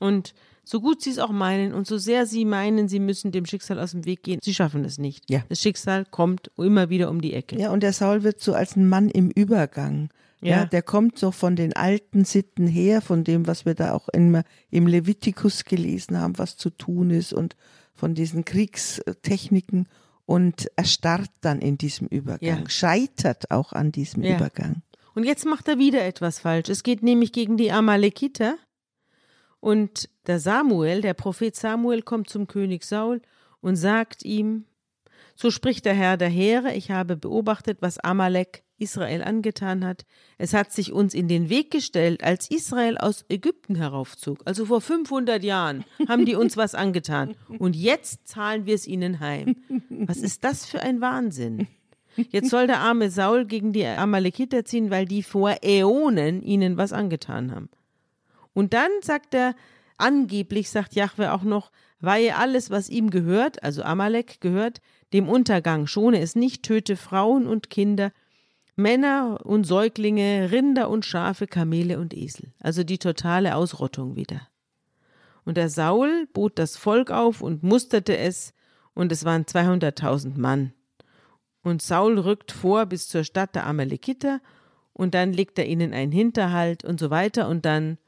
Und so gut sie es auch meinen und so sehr sie meinen, sie müssen dem Schicksal aus dem Weg gehen, sie schaffen es nicht. Ja. Das Schicksal kommt immer wieder um die Ecke. Ja, und der Saul wird so als ein Mann im Übergang. Ja. Ja. der kommt so von den alten Sitten her, von dem, was wir da auch immer im Levitikus gelesen haben, was zu tun ist und von diesen Kriegstechniken und erstarrt dann in diesem Übergang, Ja. scheitert auch an diesem Ja. Übergang. Und jetzt macht er wieder etwas falsch. Es geht nämlich gegen die Amalekiter. Und der Samuel, der Prophet Samuel, kommt zum König Saul und sagt ihm, so spricht der Herr der Heere, ich habe beobachtet, was Amalek Israel angetan hat. Es hat sich uns in den Weg gestellt, als Israel aus Ägypten heraufzog. Also vor 500 Jahren haben die uns was angetan. Und jetzt zahlen wir es ihnen heim. Was ist das für ein Wahnsinn? Jetzt soll der arme Saul gegen die Amalekiter ziehen, weil die vor Äonen ihnen was angetan haben. Und dann sagt er, angeblich sagt Jahwe auch noch, weihe alles, was ihm gehört, also Amalek gehört, dem Untergang, schone es nicht, töte Frauen und Kinder, Männer und Säuglinge, Rinder und Schafe, Kamele und Esel. Also die totale Ausrottung wieder. Und der Saul bot das Volk auf und musterte es, und es waren 200.000 Mann. Und Saul rückt vor bis zur Stadt der Amalekiter, und dann legt er ihnen einen Hinterhalt und so weiter, und dann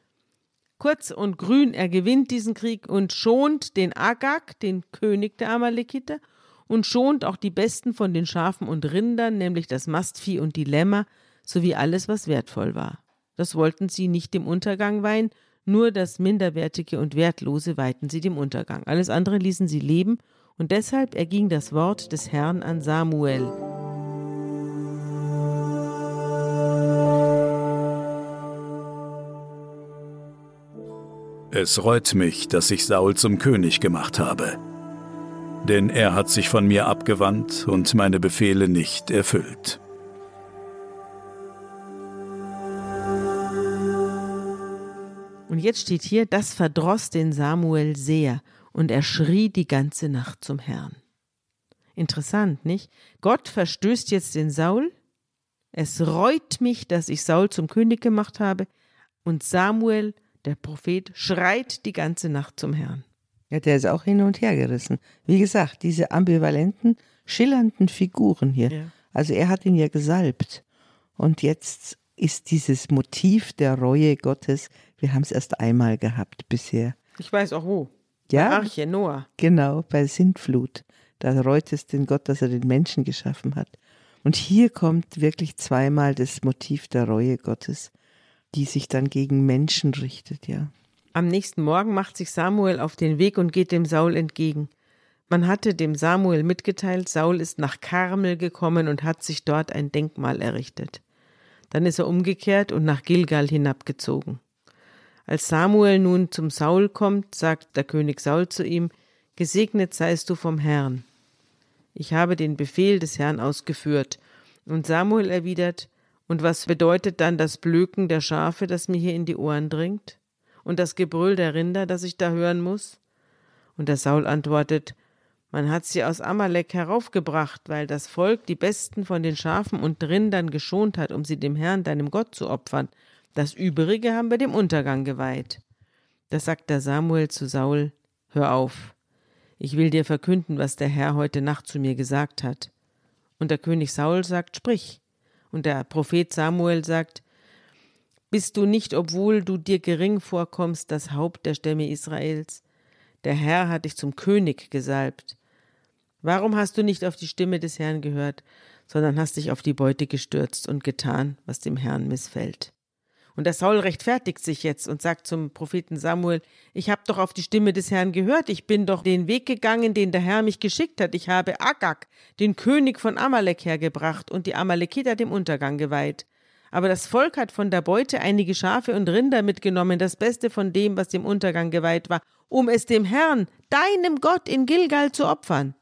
kurz und grün, er gewinnt diesen Krieg und schont den Agag, den König der Amalekiter, und schont auch die besten von den Schafen und Rindern, nämlich das Mastvieh und die Lämmer, sowie alles, was wertvoll war. Das wollten sie nicht dem Untergang weihen, nur das Minderwertige und Wertlose weihten sie dem Untergang. Alles andere ließen sie leben, und deshalb erging das Wort des Herrn an Samuel. Es reut mich, dass ich Saul zum König gemacht habe. Denn er hat sich von mir abgewandt und meine Befehle nicht erfüllt. Und jetzt steht hier, das verdross den Samuel sehr, und er schrie die ganze Nacht zum Herrn. Interessant, nicht? Gott verstößt jetzt den Saul. Es reut mich, dass ich Saul zum König gemacht habe. Und Samuel, der Prophet, schreit die ganze Nacht zum Herrn. Ja, der ist auch hin und her gerissen. Wie gesagt, diese ambivalenten, schillernden Figuren hier. Ja. Also er hat ihn ja gesalbt. Und jetzt ist dieses Motiv der Reue Gottes, wir haben es erst einmal gehabt bisher. Ich weiß auch wo. Ja? Arche, Noah. Genau, bei Sintflut. Da reut es den Gott, dass er den Menschen geschaffen hat. Und hier kommt wirklich zweimal das Motiv der Reue Gottes, die sich dann gegen Menschen richtet, ja. Am nächsten Morgen macht sich Samuel auf den Weg und geht dem Saul entgegen. Man hatte dem Samuel mitgeteilt, Saul ist nach Karmel gekommen und hat sich dort ein Denkmal errichtet. Dann ist er umgekehrt und nach Gilgal hinabgezogen. Als Samuel nun zum Saul kommt, sagt der König Saul zu ihm, Gesegnet seist du vom Herrn. Ich habe den Befehl des Herrn ausgeführt. Und Samuel erwidert, Und was bedeutet dann das Blöken der Schafe, das mir hier in die Ohren dringt? Und das Gebrüll der Rinder, das ich da hören muss? Und der Saul antwortet, man hat sie aus Amalek heraufgebracht, weil das Volk die besten von den Schafen und Rindern geschont hat, um sie dem Herrn, deinem Gott, zu opfern. Das Übrige haben wir dem Untergang geweiht. Da sagt der Samuel zu Saul, hör auf. Ich will dir verkünden, was der Herr heute Nacht zu mir gesagt hat. Und der König Saul sagt, sprich. Und der Prophet Samuel sagt, bist du nicht, obwohl du dir gering vorkommst, das Haupt der Stämme Israels? Der Herr hat dich zum König gesalbt. Warum hast du nicht auf die Stimme des Herrn gehört, sondern hast dich auf die Beute gestürzt und getan, was dem Herrn missfällt? Und der Saul rechtfertigt sich jetzt und sagt zum Propheten Samuel, ich habe doch auf die Stimme des Herrn gehört, ich bin doch den Weg gegangen, den der Herr mich geschickt hat, ich habe Agag, den König von Amalek, hergebracht und die Amalekiter dem Untergang geweiht. Aber das Volk hat von der Beute einige Schafe und Rinder mitgenommen, das Beste von dem, was dem Untergang geweiht war, um es dem Herrn, deinem Gott in Gilgal zu opfern.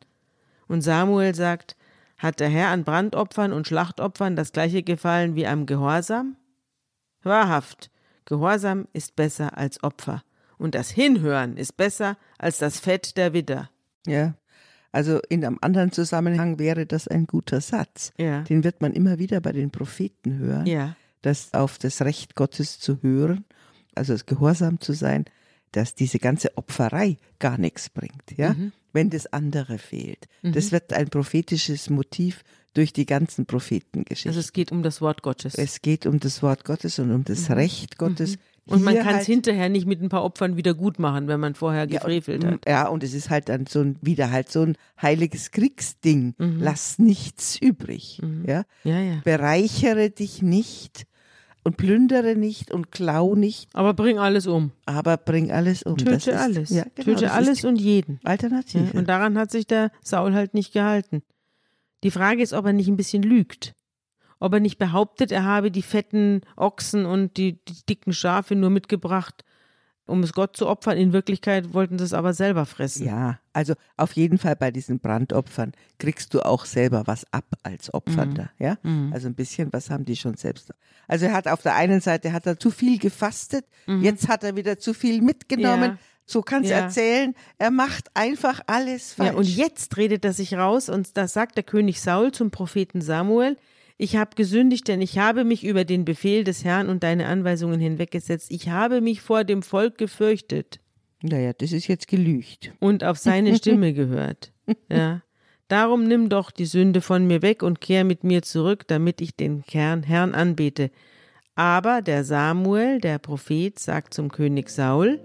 Und Samuel sagt, hat der Herr an Brandopfern und Schlachtopfern das gleiche gefallen wie am Gehorsam? Wahrhaft, Gehorsam ist besser als Opfer, und das Hinhören ist besser als das Fett der Widder. Ja. Also in einem anderen Zusammenhang wäre das ein guter Satz. Ja. Den wird man immer wieder bei den Propheten hören. Ja. das auf das Recht Gottes zu hören, also das Gehorsam zu sein, dass diese ganze Opferei gar nichts bringt, ja, Mhm. wenn das andere fehlt. Das wird ein prophetisches Motiv durch die ganzen Prophetengeschichten. Also es geht um das Wort Gottes. es geht um das Wort Gottes und um das Recht Gottes. Mhm. und man kann es halt- hinterher nicht mit ein paar Opfern wieder gut machen, wenn man vorher gefrevelt ja, hat. und, ja, und es ist halt dann so ein, wieder halt so ein heiliges Kriegsding. Mhm. Lass nichts übrig. Ja? Ja, ja. Bereichere dich nicht und plündere nicht und klau nicht, Aber bring alles um. aber bring alles um. Töte ist, alles. Ja, genau, Töte alles und jeden. Ja, Alternative. und daran hat sich der Saul halt nicht gehalten. Die Frage ist, ob er nicht ein bisschen lügt. Ob er nicht behauptet, er habe die fetten Ochsen und die, die dicken Schafe nur mitgebracht, um es Gott zu opfern. In Wirklichkeit wollten sie es aber selber fressen. ja, also auf jeden Fall bei diesen Brandopfern kriegst du auch selber was ab als Opfernder, Mhm. ja? Also ein bisschen was haben die schon selbst. Also er hat auf der einen Seite hat er zu viel gefastet, jetzt hat er wieder zu viel mitgenommen. Mhm. Ja. So kannst du Ja. erzählen, er macht einfach alles falsch. Ja, und jetzt redet er sich raus und das sagt der König Saul zum Propheten Samuel. Ich habe gesündigt, denn ich habe mich über den Befehl des Herrn und deine Anweisungen hinweggesetzt. Ich habe mich vor dem Volk gefürchtet Naja, das ist jetzt gelügt. und auf seine Stimme gehört. Ja. Darum nimm doch die Sünde von mir weg und kehr mit mir zurück, damit ich den Herrn, Herrn anbete. Aber der Samuel, der Prophet, sagt zum König Saul,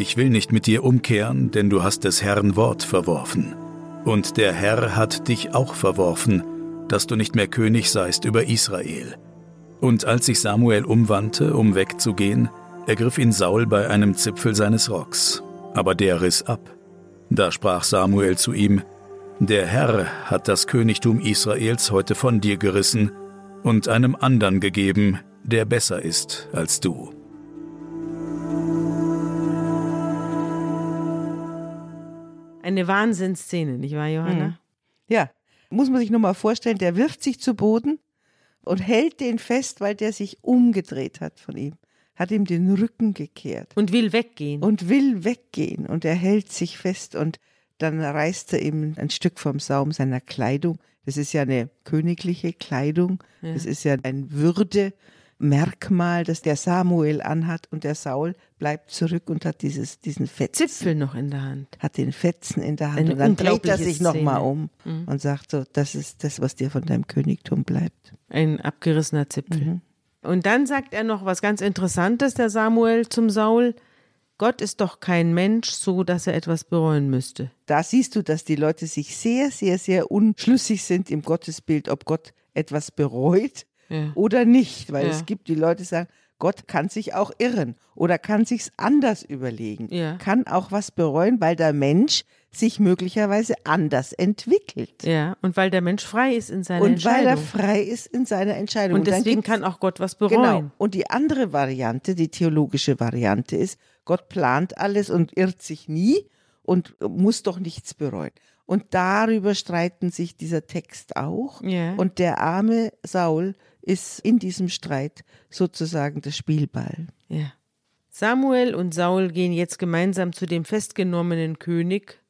Ich will nicht mit dir umkehren, denn du hast des Herrn Wort verworfen. Und der Herr hat dich auch verworfen, dass du nicht mehr König seist über Israel. Und als sich Samuel umwandte, um wegzugehen, ergriff ihn Saul bei einem Zipfel seines Rocks, aber der riss ab. Da sprach Samuel zu ihm, Der Herr hat das Königtum Israels heute von dir gerissen und einem andern gegeben, der besser ist als du. Eine Wahnsinnsszene, nicht wahr, Johanna? Ja, muss man sich nur mal vorstellen, der wirft sich zu Boden und hält den fest, weil der sich umgedreht hat von ihm, hat ihm den Rücken gekehrt Und will weggehen. und will weggehen und er hält sich fest und dann reißt er ihm ein Stück vom Saum seiner Kleidung. Das ist ja eine königliche Kleidung, das ist ja ein Würdemerkmal, das der Samuel anhat und der Saul bleibt zurück und hat dieses, diesen Fetzen Zipfel noch in der Hand. hat den Fetzen in der Hand Eine und dann dreht er sich nochmal um und sagt so, das ist das, was dir von deinem Königtum bleibt. Ein abgerissener Zipfel. Mhm. Und dann sagt er noch was ganz Interessantes, der Samuel zum Saul. Gott ist doch kein Mensch, so dass er etwas bereuen müsste. Da siehst du, dass die Leute sich sehr, sehr, sehr unschlüssig sind im Gottesbild, ob Gott etwas bereut Ja. oder nicht. Weil Ja. es gibt die Leute, die sagen, Gott kann sich auch irren oder kann sich's anders überlegen. Ja. Kann auch was bereuen, weil der Mensch sich möglicherweise anders entwickelt. Ja, und weil der Mensch frei ist in seiner Und weil er Entscheidung. frei ist in seiner Entscheidung. Und deswegen kann auch Gott was Genau. bereuen. Und die andere Variante, die theologische Variante ist, Gott plant alles und irrt sich nie und muss doch nichts bereuen. Und darüber streiten sich dieser Text auch. Ja. Und der arme Saul ist in diesem Streit sozusagen der Spielball. Ja. Samuel und Saul gehen jetzt gemeinsam zu dem festgenommenen König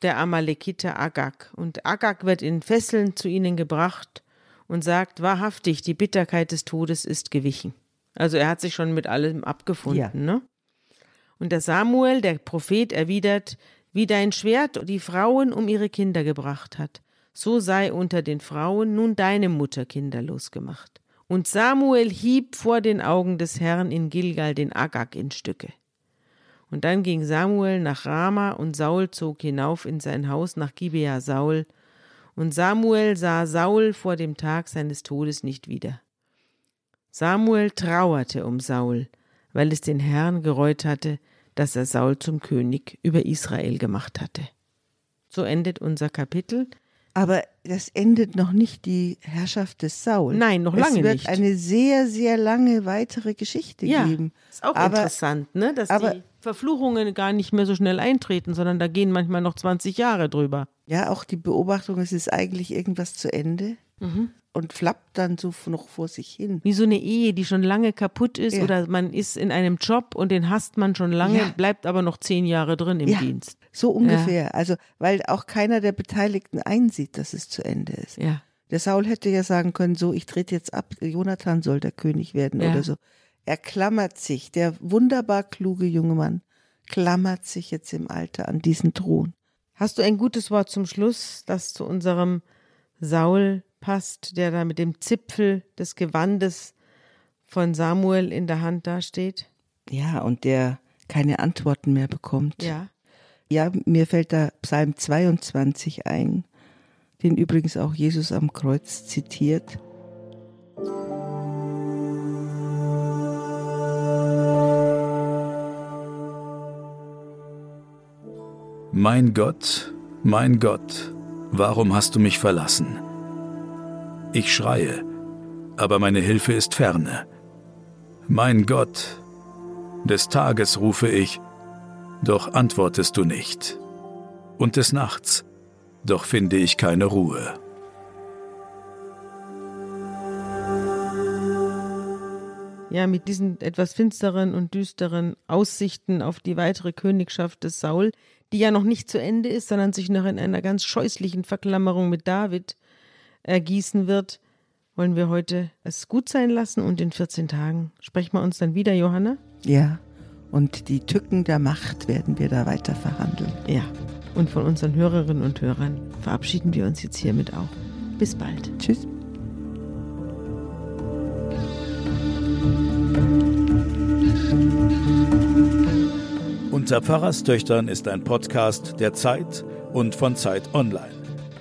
der Amalekiter Agag. Und Agag wird in Fesseln zu ihnen gebracht und sagt, wahrhaftig, die Bitterkeit des Todes ist gewichen. Also er hat sich schon mit allem abgefunden. Ja. Ne? Und der Samuel, der Prophet, erwidert, wie dein Schwert die Frauen um ihre Kinder gebracht hat, so sei unter den Frauen nun deine Mutter kinderlos gemacht. Und Samuel hieb vor den Augen des Herrn in Gilgal den Agag in Stücke. Und dann ging Samuel nach Rama und Saul zog hinauf in sein Haus nach Gibea Saul. Und Samuel sah Saul vor dem Tag seines Todes nicht wieder. Samuel trauerte um Saul, weil es den Herrn gereut hatte, dass er Saul zum König über Israel gemacht hatte. So endet unser Kapitel. Aber das endet noch nicht die Herrschaft des Saul. Nein, noch lange es wird nicht. eine sehr, sehr lange weitere Geschichte Ja, geben. ist auch aber, interessant, ne? dass aber- die Verfluchungen gar nicht mehr so schnell eintreten, sondern da gehen manchmal noch 20 Jahre drüber. Ja, auch die Beobachtung, es ist eigentlich irgendwas zu Ende Mhm. und flappt dann so noch vor sich hin. Wie so eine Ehe, die schon lange kaputt ist Ja. oder man ist in einem Job und den hasst man schon lange, Ja. bleibt aber noch zehn Jahre drin im Ja. Dienst. So ungefähr. Ja. Also, weil auch keiner der Beteiligten einsieht, dass es zu Ende ist. Ja. Der Saul hätte ja sagen können, so, ich trete jetzt ab, Jonathan soll der König werden ja. oder so. Er klammert sich, der wunderbar kluge junge Mann, klammert sich jetzt im Alter an diesen Thron. Hast du ein gutes Wort zum Schluss, das zu unserem Saul passt, der da mit dem Zipfel des Gewandes von Samuel in der Hand dasteht? Ja, und der keine Antworten mehr bekommt. Ja. Ja, mir fällt da Psalm 22 ein, den übrigens auch Jesus am Kreuz zitiert. Mein Gott, mein Gott, warum hast du mich verlassen? Ich schreie, aber meine Hilfe ist ferne. Mein Gott, des Tages rufe ich, doch antwortest du nicht. Und des Nachts, doch finde ich keine Ruhe. Ja, mit diesen etwas finsteren und düsteren Aussichten auf die weitere Königschaft des Saul, die ja noch nicht zu Ende ist, sondern sich noch in einer ganz scheußlichen Verklammerung mit David ergießen wird, wollen wir heute es gut sein lassen und in 14 Tagen sprechen wir uns dann wieder, Johanna? Ja, und die Tücken der Macht werden wir da weiter verhandeln. Ja, und von unseren Hörerinnen und Hörern verabschieden wir uns jetzt hiermit auch. Bis bald. Tschüss. Unter Pfarrerstöchtern ist ein Podcast der Zeit und von Zeit Online.